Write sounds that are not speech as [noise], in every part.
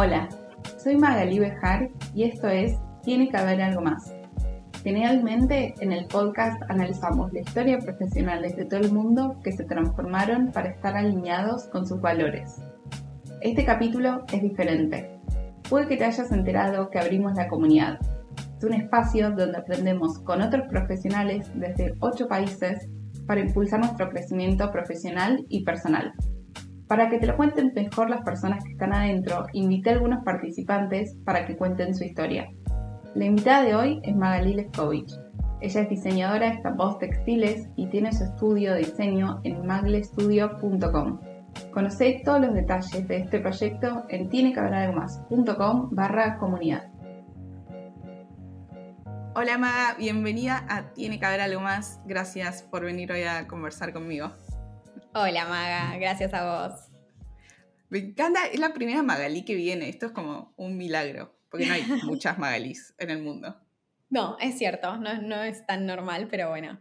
Hola, soy Magali Bejar y esto es Tiene que haber algo más. Generalmente en el podcast analizamos la historia profesional de todo el mundo que se transformaron para estar alineados con sus valores. Este capítulo es diferente. Puede que te hayas enterado que abrimos la comunidad. Es un espacio donde aprendemos con otros profesionales desde 8 países para impulsar nuestro crecimiento profesional y personal. Para que te lo cuenten mejor las personas que están adentro, invité a algunos participantes para que cuenten su historia. La invitada de hoy es Magali Leskovich. Ella es diseñadora de estampados textiles y tiene su estudio de diseño en maglestudio.com. Conoce todos los detalles de este proyecto en tienecaberalgomás.com barra comunidad. Hola Maga, bienvenida a Tiene que algo más. Gracias por venir hoy a conversar conmigo. Hola Maga, gracias a vos. Me encanta, es la primera Magali que viene, esto es como un milagro, porque no hay [laughs] muchas Magalis en el mundo. No, es cierto, no, es tan normal, pero bueno.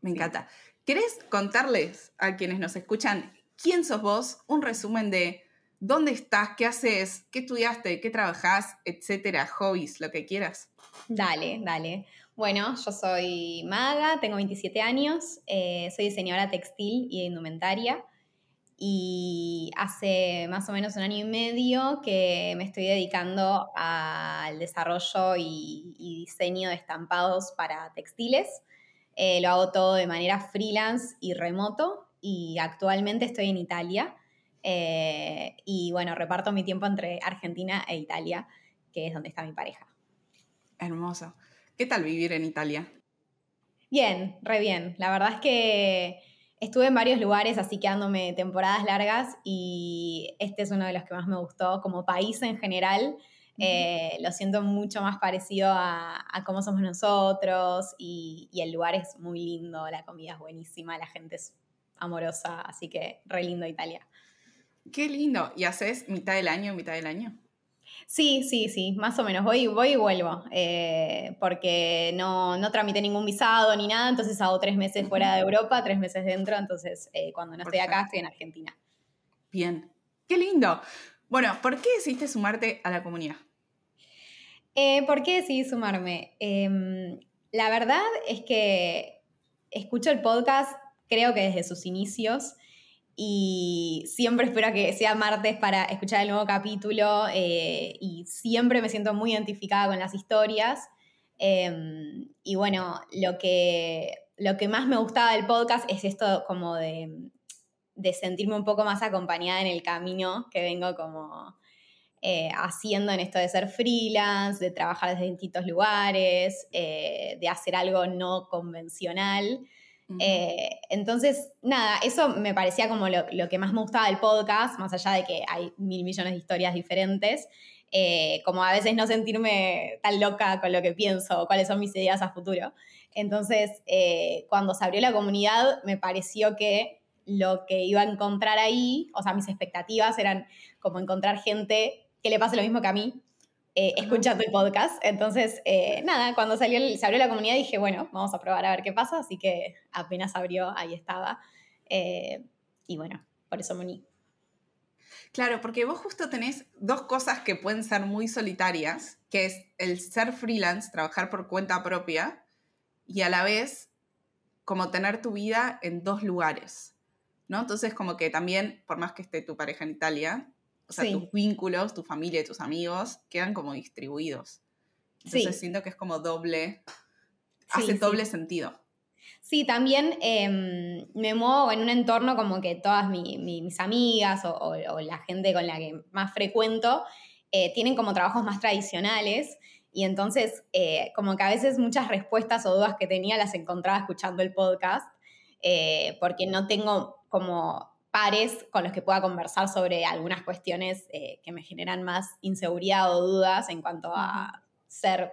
Me encanta. ¿Querés contarles a quienes nos escuchan quién sos vos? Un resumen de dónde estás, qué haces, qué estudiaste, qué trabajás, etcétera, hobbies, lo que quieras. Dale, dale. Bueno, yo soy Maga, tengo 27 años, eh, soy diseñadora textil y indumentaria y hace más o menos un año y medio que me estoy dedicando al desarrollo y, diseño de estampados para textiles. Eh, lo hago todo de manera freelance y remoto y actualmente estoy en Italia eh, y bueno, reparto mi tiempo entre Argentina e Italia, que es donde está mi pareja. Hermoso. ¿Qué tal vivir en Italia? Bien, re bien. La verdad es que estuve en varios lugares así quedándome temporadas largas y este es uno de los que más me gustó. Como país en general, eh, lo siento mucho más parecido a, cómo somos nosotros y, y, el lugar es muy lindo, la comida es buenísima, la gente es amorosa, así que re lindo Italia. Qué lindo. ¿Y haces mitad del año, mitad del año? Sí, sí, sí, más o menos. Voy, voy y vuelvo, eh, porque no, no tramité ningún visado ni nada, entonces hago tres meses fuera de Europa, tres meses dentro, entonces eh, cuando no estoy acá estoy en Argentina. Bien, qué lindo. Bueno, ¿por qué decidiste sumarte a la comunidad? Eh, ¿Por qué decidí sumarme? Em, la verdad es que escucho el podcast, creo que desde sus inicios y siempre espero que sea martes para escuchar el nuevo capítulo eh, y siempre me siento muy identificada con las historias. Em, y bueno, lo que, lo que más me gustaba del podcast es esto como de, de sentirme un poco más acompañada en el camino que vengo como eh, haciendo en esto de ser freelance, de trabajar desde distintos lugares, eh, de hacer algo no convencional. Eh, entonces, nada, eso me parecía como lo, que más me gustaba del podcast, más allá de que hay mil millones de historias diferentes, eh, como a veces no sentirme tan loca con lo que pienso o cuáles son mis ideas a futuro. Entonces, eh, cuando se abrió la comunidad, me pareció que lo que iba a encontrar ahí, o sea, mis expectativas eran como encontrar gente que le pase lo mismo que a mí, eh, escuchando el podcast. Entonces, eh, nada, cuando salió se abrió la comunidad dije, bueno, vamos a probar a ver qué pasa. Así que apenas abrió, ahí estaba. Eh, y bueno, por eso me uní. Claro, porque vos justo tenés dos cosas que pueden ser muy solitarias, que es el ser freelance, trabajar por cuenta propia, y a la vez como tener tu vida en dos lugares, ¿no? Entonces como que también, por más que esté tu pareja en Italia, o sea, tus vínculos, tu familia y tus amigos quedan como distribuidos. Entonces siento que es como doble, hace doble sentido. Sí, también em, me muevo en un entorno como que todas mis amigas o, la gente con la que más frecuento eh, tienen como trabajos más tradicionales y entonces eh, como que a veces muchas respuestas o dudas que tenía las encontraba escuchando el podcast eh, porque no tengo como pares con los que pueda conversar sobre algunas cuestiones eh, que me generan más inseguridad o dudas en cuanto a ser,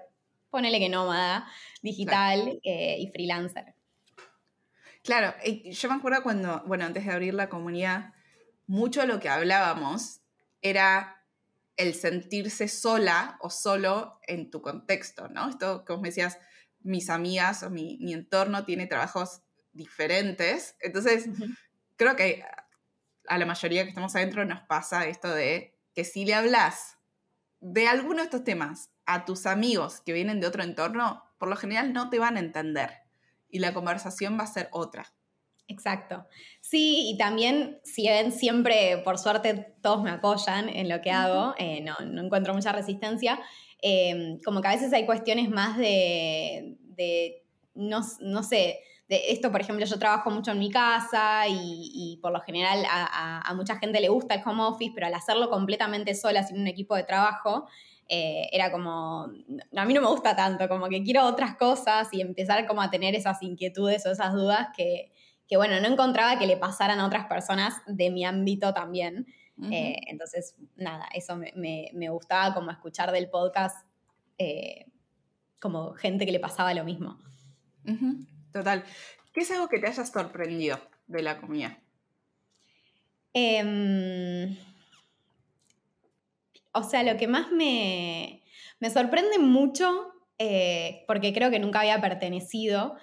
ponele que nómada, digital eh, y freelancer. Claro, yo me acuerdo cuando, bueno, antes de abrir la comunidad, mucho de lo que hablábamos era el sentirse sola o solo en tu contexto, ¿no? Esto que vos me decías, mis amigas o mi, entorno tiene trabajos diferentes. Entonces, creo que a la mayoría que estamos adentro nos pasa esto de que si le hablas de alguno de estos temas a tus amigos que vienen de otro entorno, por lo general no te van a entender y la conversación va a ser otra. Exacto. Sí, y también, si ven, siempre, por suerte, todos me apoyan en lo que hago, eh, no, encuentro mucha resistencia. Em, como que a veces hay cuestiones más de, no, sé, de esto, por ejemplo, yo trabajo mucho en mi casa y, por lo general a, mucha gente le gusta el home office, pero al hacerlo completamente sola, sin un equipo de trabajo, eh, era como, a mí no me gusta tanto, como que quiero otras cosas y empezar como a tener esas inquietudes o esas dudas que, que bueno, no encontraba que le pasaran a otras personas de mi ámbito también. Eh, entonces, nada, eso me, gustaba como escuchar del podcast eh, como gente que le pasaba lo mismo. Total. ¿Qué es algo que te haya sorprendido de la comida? Em, o sea, lo que más me, sorprende mucho, eh, porque creo que nunca había pertenecido,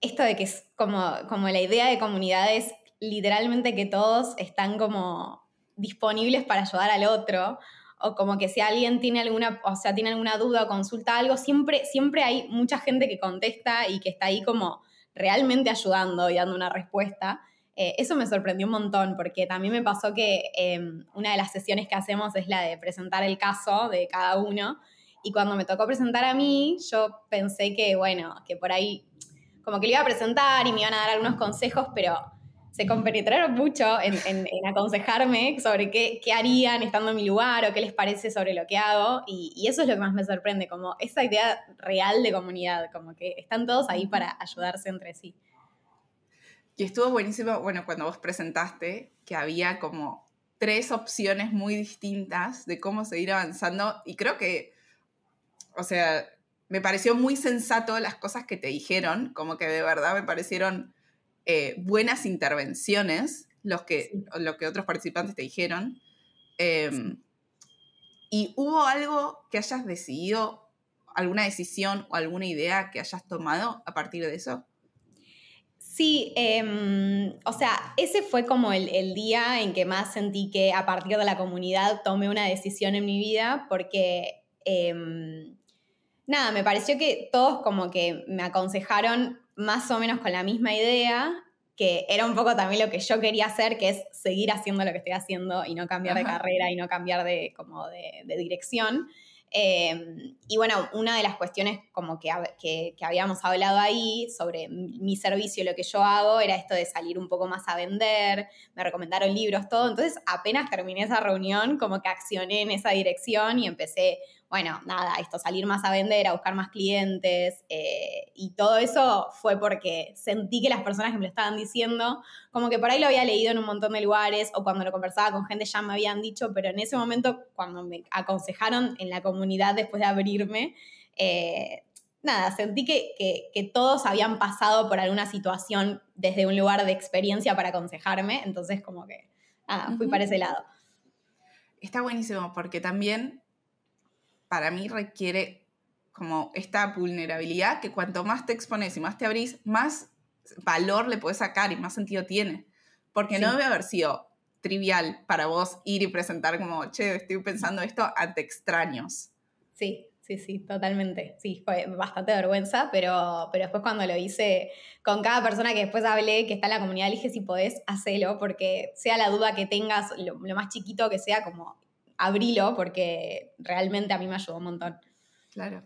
esto de que es como, como la idea de comunidad es literalmente que todos están como disponibles para ayudar al otro o como que si alguien tiene alguna, o sea, tiene alguna duda o consulta algo, siempre, siempre hay mucha gente que contesta y que está ahí como realmente ayudando y dando una respuesta. Eh, eso me sorprendió un montón porque también me pasó que em, una de las sesiones que hacemos es la de presentar el caso de cada uno y cuando me tocó presentar a mí, yo pensé que, bueno, que por ahí como que le iba a presentar y me iban a dar algunos consejos, pero se compenetraron mucho en, aconsejarme sobre qué, harían estando en mi lugar o qué les parece sobre lo que hago. Y, eso es lo que más me sorprende, como esa idea real de comunidad, como que están todos ahí para ayudarse entre sí. Y estuvo buenísimo, bueno, cuando vos presentaste, que había como tres opciones muy distintas de cómo seguir avanzando. Y creo que, o sea, me pareció muy sensato las cosas que te dijeron, como que de verdad me parecieron eh, buenas intervenciones los que, lo que otros participantes te dijeron. Em, ¿Y hubo algo que hayas decidido, alguna decisión o alguna idea que hayas tomado a partir de eso? Sí, em, o sea, ese fue como el, día en que más sentí que a partir de la comunidad tomé una decisión en mi vida, porque em, nada, me pareció que todos como que me aconsejaron más o menos con la misma idea, que era un poco también lo que yo quería hacer, que es seguir haciendo lo que estoy haciendo y no cambiar de carrera y no cambiar de, como de, dirección. Em, y bueno, una de las cuestiones como que, que, habíamos hablado ahí sobre mi servicio, lo que yo hago, era esto de salir un poco más a vender, me recomendaron libros, todo. Entonces, apenas terminé esa reunión, como que accioné en esa dirección y empecé bueno, nada, esto, salir más a vender, a buscar más clientes, eh, y todo eso fue porque sentí que las personas que me lo estaban diciendo, como que por ahí lo había leído en un montón de lugares, o cuando lo conversaba con gente ya me habían dicho, pero en ese momento, cuando me aconsejaron en la comunidad después de abrirme, eh, nada, sentí que, que, todos habían pasado por alguna situación desde un lugar de experiencia para aconsejarme, entonces como que, nada, fui para ese lado. Está buenísimo porque también para mí requiere como esta vulnerabilidad que cuanto más te expones y más te abrís, más valor le puedes sacar y más sentido tiene. Porque no debe haber sido trivial para vos ir y presentar como, che, estoy pensando esto ante extraños. Sí, sí, sí, totalmente. Sí, fue bastante vergüenza, pero, pero después cuando lo hice con cada persona que después hablé, que está en la comunidad, dije si podés, hacelo, porque sea la duda que tengas, lo, lo más chiquito que sea, como abrilo porque realmente a mí me ayudó un montón. Claro.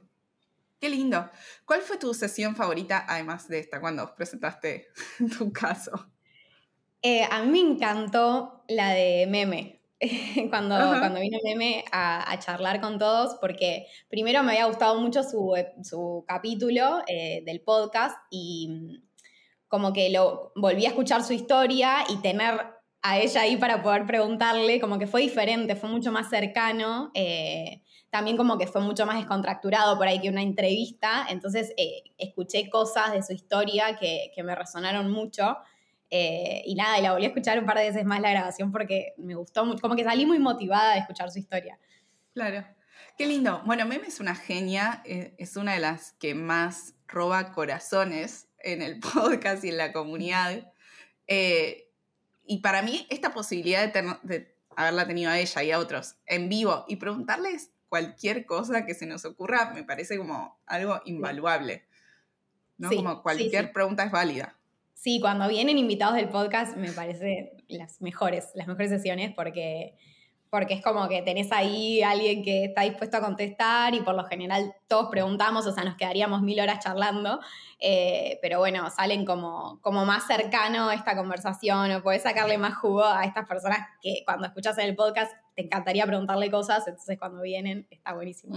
Qué lindo. ¿Cuál fue tu sesión favorita, además de esta, cuando presentaste [laughs] tu caso? Eh, a mí me encantó la de Meme. [laughs] cuando, cuando vino Meme a, charlar con todos, porque primero me había gustado mucho su, su capítulo eh, del podcast y como que lo volví a escuchar su historia y tener a ella ahí para poder preguntarle, como que fue diferente, fue mucho más cercano, eh, también como que fue mucho más descontracturado por ahí que una entrevista, entonces eh, escuché cosas de su historia que, me resonaron mucho. Eh, y nada, y la volví a escuchar un par de veces más la grabación porque me gustó mucho, como que salí muy motivada de escuchar su historia. Claro. Qué lindo. Bueno, Meme es una genia, es una de las que más roba corazones en el [laughs] podcast y en la comunidad. Y para mí esta posibilidad de, haberla tenido a ella y a otros en vivo y preguntarles cualquier cosa que se nos ocurra, me parece como algo invaluable. ¿no? como cualquier pregunta es válida. Sí, cuando vienen invitados del podcast me parece las mejores, las mejores sesiones porque porque es como que tenés ahí alguien que está dispuesto a contestar y por lo general todos preguntamos, o sea, nos quedaríamos mil horas charlando, eh, pero bueno, salen como, como más cercano esta conversación o podés sacarle más jugo a estas personas que cuando escuchas el podcast te encantaría preguntarle cosas, entonces cuando vienen está buenísimo.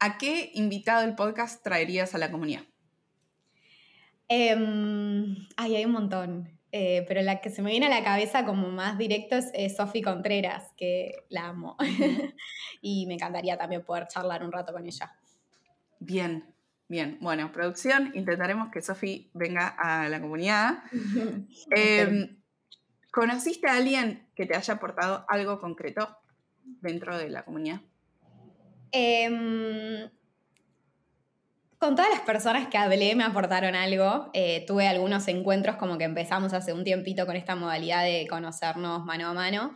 ¿A qué invitado del podcast traerías a la comunidad? Em, ay, hay un montón. Eh, pero la que se me viene a la cabeza como más directo es, Sofi Contreras, que la amo. [laughs] y me encantaría también poder charlar un rato con ella. Bien, bien. Bueno, producción, intentaremos que Sofi venga a la comunidad. [laughs] Em, ¿Conociste a alguien que te haya aportado algo concreto dentro de la comunidad? Eh, con todas las personas que hablé me aportaron algo. Eh, tuve algunos encuentros como que empezamos hace un tiempito con esta modalidad de conocernos mano a mano.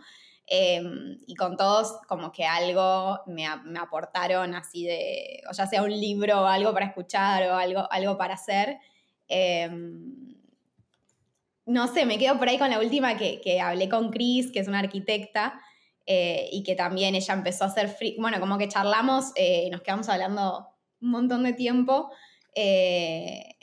Em, y con todos como que algo me, aportaron así de, o ya sea un libro o algo para escuchar o algo, algo para hacer. Em, no sé, me quedo por ahí con la última que, hablé con Chris, que es una arquitecta, eh, y que también ella empezó a hacer, free, bueno, como que charlamos, eh, nos quedamos hablando un montón de tiempo. Eh,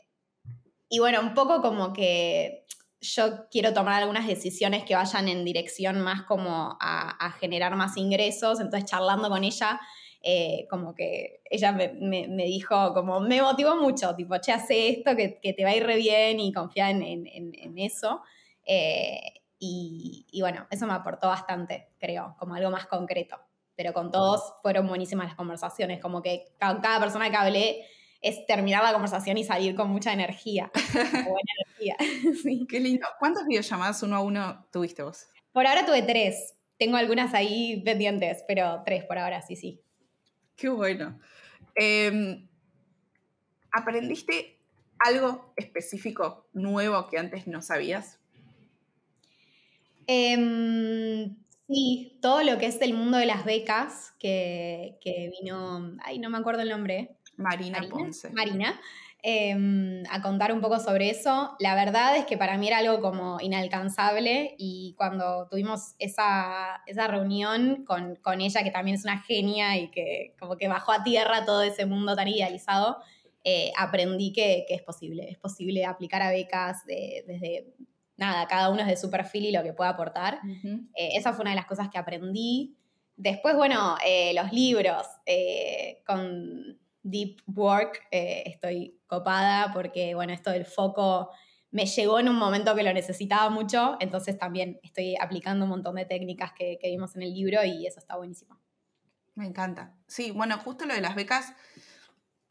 y bueno, un poco como que yo quiero tomar algunas decisiones que vayan en dirección más como a, generar más ingresos, entonces charlando con ella, eh, como que ella me, dijo, como me motivó mucho, tipo, che, hace esto que, te va a ir bien y confía en, eso. Eh, y, bueno, eso me aportó bastante, creo, como algo más concreto pero con todos fueron buenísimas las conversaciones, como que cada, persona que hablé es terminar la conversación y salir con mucha energía. [laughs] buena energía. [laughs] sí. Qué lindo. ¿Cuántas videollamadas uno a uno tuviste vos? Por ahora tuve tres. Tengo algunas ahí pendientes, pero tres por ahora, sí, sí. Qué bueno. Em, ¿Aprendiste algo específico, nuevo que antes no sabías? Eh, Sí, todo lo que es el mundo de las becas, que, vino, ay, no me acuerdo el nombre. Marina, Ponce. Marina, em, a contar un poco sobre eso. La verdad es que para mí era algo como inalcanzable y cuando tuvimos esa, reunión con, ella, que también es una genia y que como que bajó a tierra todo ese mundo tan idealizado, eh, aprendí que, es posible. Es posible aplicar a becas desde nada, cada uno es de su perfil y lo que puede aportar. Eh, esa fue una de las cosas que aprendí. Después, bueno, eh, los libros. Eh, con Deep Work estoy copada porque, bueno, esto del foco me llegó en un momento que lo necesitaba mucho, entonces también estoy aplicando un montón de técnicas que, que vimos en el libro y eso está buenísimo. Me encanta. Sí, bueno, justo lo de las becas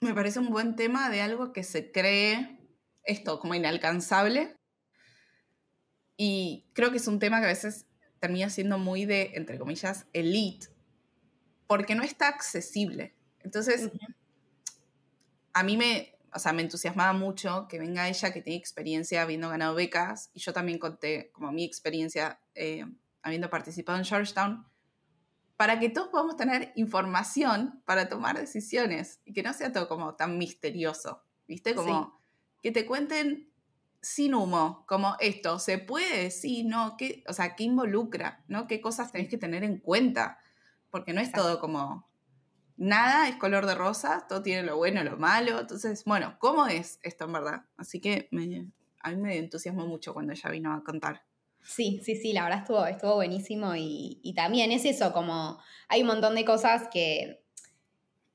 me parece un buen tema de algo que se cree esto como inalcanzable y creo que es un tema que a veces termina siendo muy de, entre comillas, elite, porque no está accesible. Entonces, a mí me, o sea, me entusiasmaba mucho que venga ella que tiene experiencia habiendo ganado becas, y yo también conté como mi experiencia eh, habiendo participado en Georgetown, para que todos podamos tener información para tomar decisiones y que no sea todo como tan misterioso, ¿viste? Como que te cuenten sin humo, como esto, ¿se puede? Sí, no, ¿qué, o sea, ¿qué involucra? ¿no? ¿Qué cosas tenés que tener en cuenta? Porque no es todo como, nada es color de rosa, todo tiene lo bueno, lo malo, entonces, bueno, ¿cómo es esto en verdad? Así que a mí me entusiasmó mucho cuando ella vino a contar. Sí, sí, sí, la verdad estuvo, estuvo buenísimo y, y también es eso, como hay un montón de cosas que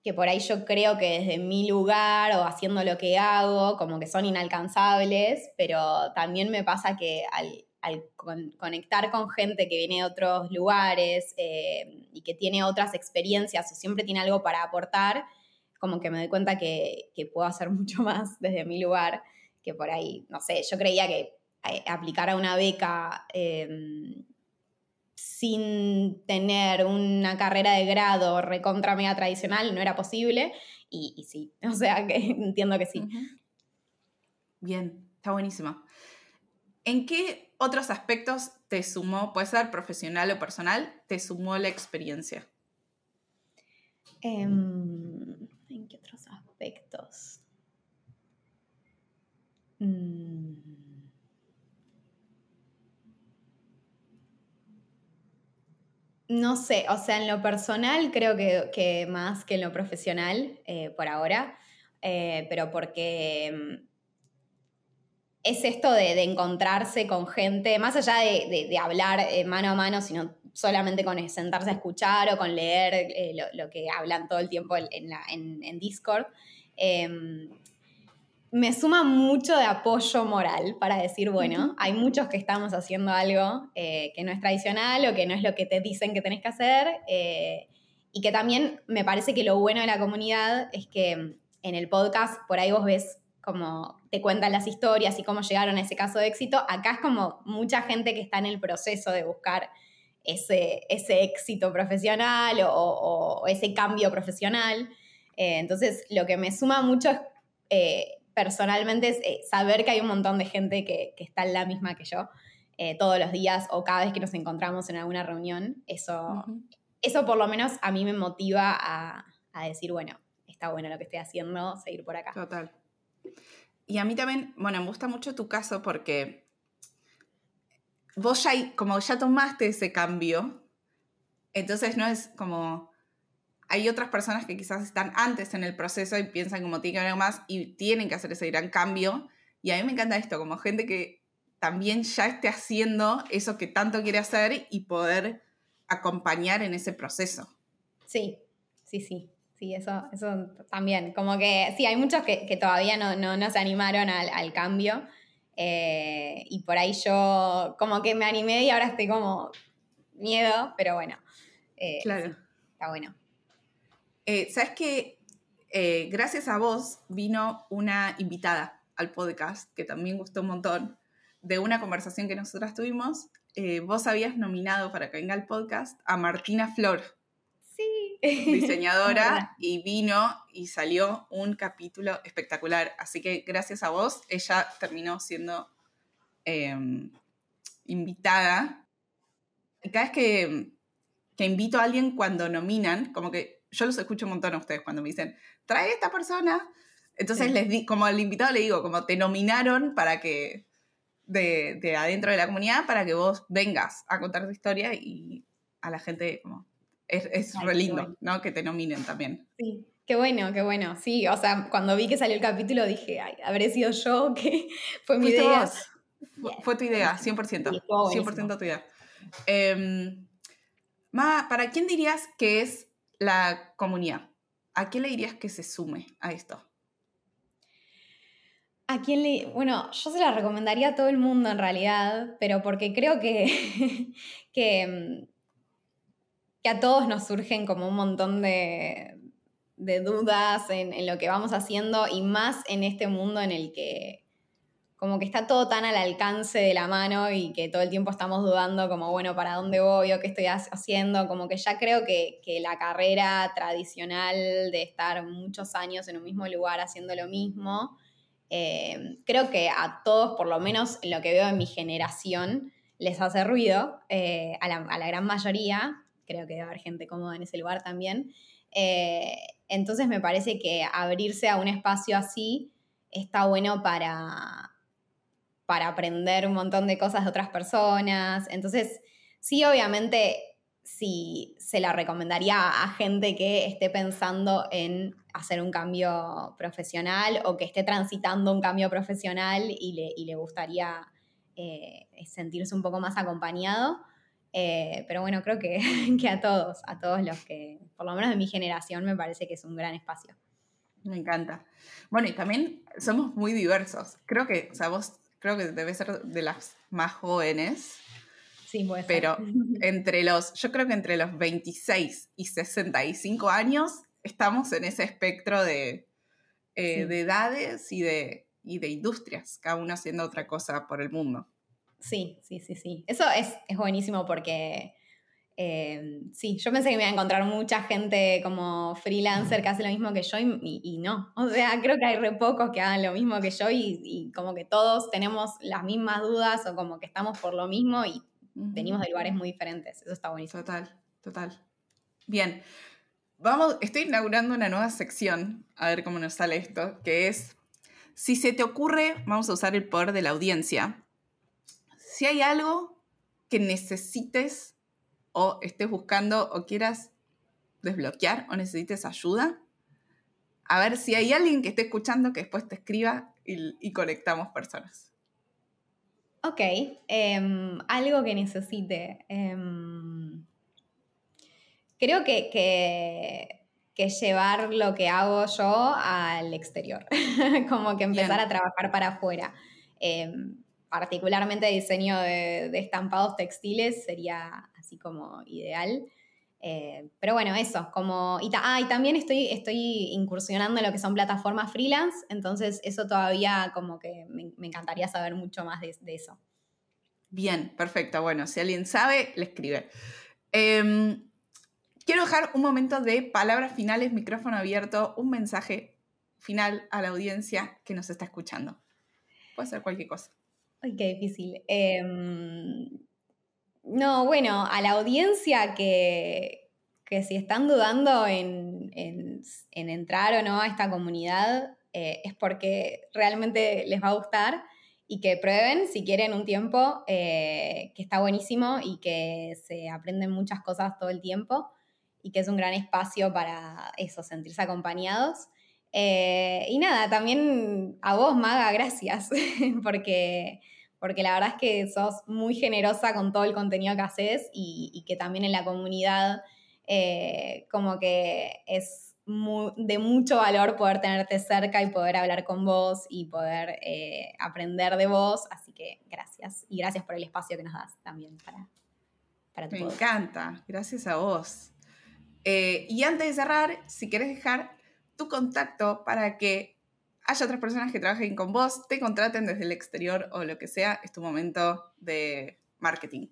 que por ahí yo creo que desde mi lugar o haciendo lo que hago, como que son inalcanzables, pero también me pasa que al, conectar con gente que viene de otros lugares eh, y que tiene otras experiencias o siempre tiene algo para aportar, como que me doy cuenta que, puedo hacer [laughs] mucho más desde mi lugar, que por ahí, no sé, yo creía que eh, aplicar a una beca em, sin tener una carrera de grado recontra mega tradicional no era posible. Y, sí, [laughs] o sea que entiendo que sí. Bien, está buenísimo. ¿En qué otros aspectos te sumó, puede ser profesional o personal, te sumó la experiencia? Em, ¿En qué otros aspectos? Mm. No sé, o sea, en lo personal creo que, más que en lo profesional eh, por ahora, eh, pero porque mm, es esto de, encontrarse con gente, más allá de, hablar eh, mano a mano, sino solamente con sentarse a escuchar o con leer lo, que hablan todo el tiempo en, Discord. Em, me suma mucho de apoyo moral para decir, bueno, hay muchos que estamos haciendo algo eh, que no es tradicional o que no es lo que te dicen que tenés que hacer. Eh, y que también me parece que lo bueno de la comunidad es que en el podcast por ahí vos ves como te cuentan las historias y cómo llegaron a ese caso de éxito. Acá es como mucha gente que está en el proceso de buscar ese, ese éxito profesional o, ese cambio profesional. Eh, entonces, lo que me suma mucho es personalmente es eh, saber que hay un montón de gente que, está en la misma que yo eh, todos los días o cada vez que nos encontramos en alguna reunión. Eso, eso por lo menos a mí me motiva a, decir, bueno, está bueno lo que estoy haciendo, seguir por acá. Total. Y a mí también, bueno, me gusta mucho tu caso porque vos ya, como ya tomaste ese cambio, entonces no es como hay otras personas que quizás están antes en el proceso y piensan como tienen que haber más y tienen que hacer ese gran cambio. Y a mí me encanta esto, como gente que también ya esté haciendo eso que tanto quiere hacer y poder acompañar en ese proceso. Sí, sí, sí. Sí, eso, eso también. Como que sí, hay muchos que, todavía no, no, se animaron al, cambio. Eh, y por ahí yo como que me animé y ahora estoy como miedo, pero bueno. Eh, claro. está bueno. Eh, ¿Sabes que eh, gracias a vos vino una invitada al podcast, que también gustó un montón, de una conversación que nosotras tuvimos. Eh, vos habías nominado para que venga al podcast a Martina Flor. Sí. Diseñadora, [laughs] y vino y salió un capítulo espectacular. Así que gracias a vos, ella terminó siendo em, invitada. Cada vez que, que invito a alguien cuando nominan, como que yo los escucho un montón a ustedes cuando me dicen, trae esta persona. Entonces, les di, como al invitado le digo, como te nominaron para que, de, adentro de la comunidad, para que vos vengas a contar tu historia y a la gente, como, es, es re lindo, ¿no? Que te nominen también. Sí. Qué bueno, qué bueno. Sí, o sea, cuando vi que salió el capítulo dije, ay, habré sido yo [laughs] que fue mi idea. Fue tu idea, 100%. 100% tu idea. Eh, Ma, ¿para quién dirías que es la comunidad. ¿A qué le dirías que se sume a esto? ¿A quién le.? Bueno, yo se la recomendaría a todo el mundo en realidad, pero porque creo que, [laughs] que, mm, que a todos nos surgen como un montón de, de dudas en, en, lo que vamos haciendo y más en este mundo en el que como que está todo tan al alcance de la mano y que todo el tiempo estamos dudando como, bueno, ¿para dónde voy o qué estoy haciendo? Como que ya creo que, la carrera tradicional de estar muchos años en un mismo lugar haciendo lo mismo, eh, creo que a todos, por lo menos en lo que veo en mi generación, les hace ruido, eh, a, la, gran mayoría, creo que debe haber gente cómoda en ese lugar también. Eh, entonces me parece que abrirse a un espacio así está bueno para, para aprender un montón de cosas de otras personas. Entonces, sí, obviamente, sí se la recomendaría a gente que esté pensando en hacer un cambio profesional o que esté transitando un cambio profesional y le, gustaría eh, sentirse un poco más acompañado. Eh, pero bueno, creo que, [laughs] que, a todos, a todos los que, por lo menos de mi generación, me parece que es un gran espacio. Me encanta. Bueno, y también somos muy diversos. Creo que, o sea, vos creo que debe ser de las más jóvenes. Sí, puede Pero [laughs] entre los, yo creo que entre los 26 y 65 años estamos en ese espectro de, eh, de edades y de, y de industrias, cada uno haciendo otra cosa por el mundo. Sí, sí, sí, sí. Eso es, es buenísimo porque Eh, sí, yo pensé que me iba a encontrar mucha gente como freelancer que hace lo mismo que yo y, no. O sea, creo que hay re pocos que hagan lo mismo que yo y, como que todos tenemos las mismas dudas o como que estamos por lo mismo y venimos de lugares muy diferentes. Eso está buenísimo. Total, total. Bien. Vamos, estoy inaugurando una nueva sección, a ver cómo nos sale esto, que es, si se te ocurre, vamos a usar el poder de la audiencia, si hay algo que necesites o estés buscando o quieras desbloquear o necesites ayuda, a ver si hay alguien que esté escuchando que después te escriba y, conectamos personas. Ok, em, algo que necesite. Em, creo que, que, llevar lo que hago yo al exterior, [laughs] como que empezar a trabajar para afuera. Em, particularmente diseño de, estampados textiles sería así como ideal. Eh, pero bueno, eso, como... Y, ah, y también estoy, estoy incursionando en lo que son plataformas freelance, entonces eso todavía como que me, encantaría saber mucho más de, eso. Bien, perfecto. Bueno, si alguien sabe, le escribe. Em, quiero dejar un momento de palabras finales, micrófono abierto, un mensaje final a la audiencia que nos está escuchando. Puede ser cualquier cosa. Ay, qué difícil. Em, no, bueno, a la audiencia que, si están dudando en, entrar o no a esta comunidad, eh, es porque realmente les va a gustar y que prueben si quieren un tiempo, eh, que está buenísimo y que se aprenden muchas cosas todo el tiempo y que es un gran espacio para eso, sentirse acompañados. Eh, y nada, también a vos, Maga, gracias, [laughs] porque, porque la verdad es que sos muy generosa con todo el contenido que haces y, que también en la comunidad eh, como que es de mucho valor poder tenerte cerca y poder hablar con vos y poder eh, aprender de vos. Así que gracias. Y gracias por el espacio que nos das también para, para tu Me encanta, gracias a vos. y antes de cerrar, si querés dejar tu contacto para que haya otras personas que trabajen con vos, te contraten desde el exterior o lo que sea, es tu momento de marketing.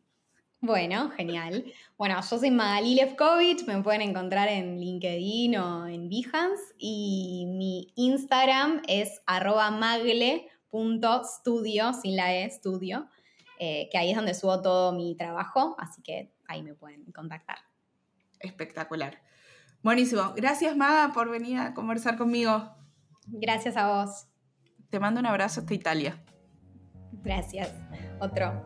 Bueno, genial. Bueno, yo soy Magali Lefkovich, me pueden encontrar en LinkedIn o en Behance y mi Instagram es arroba magle.studio, sin la E, estudio, eh, que ahí es donde subo todo mi trabajo, así que ahí me pueden contactar. Espectacular. Buenísimo. Gracias, Maga, por venir a conversar conmigo. Gracias a vos. Te mando un abrazo hasta Italia. Gracias. Otro.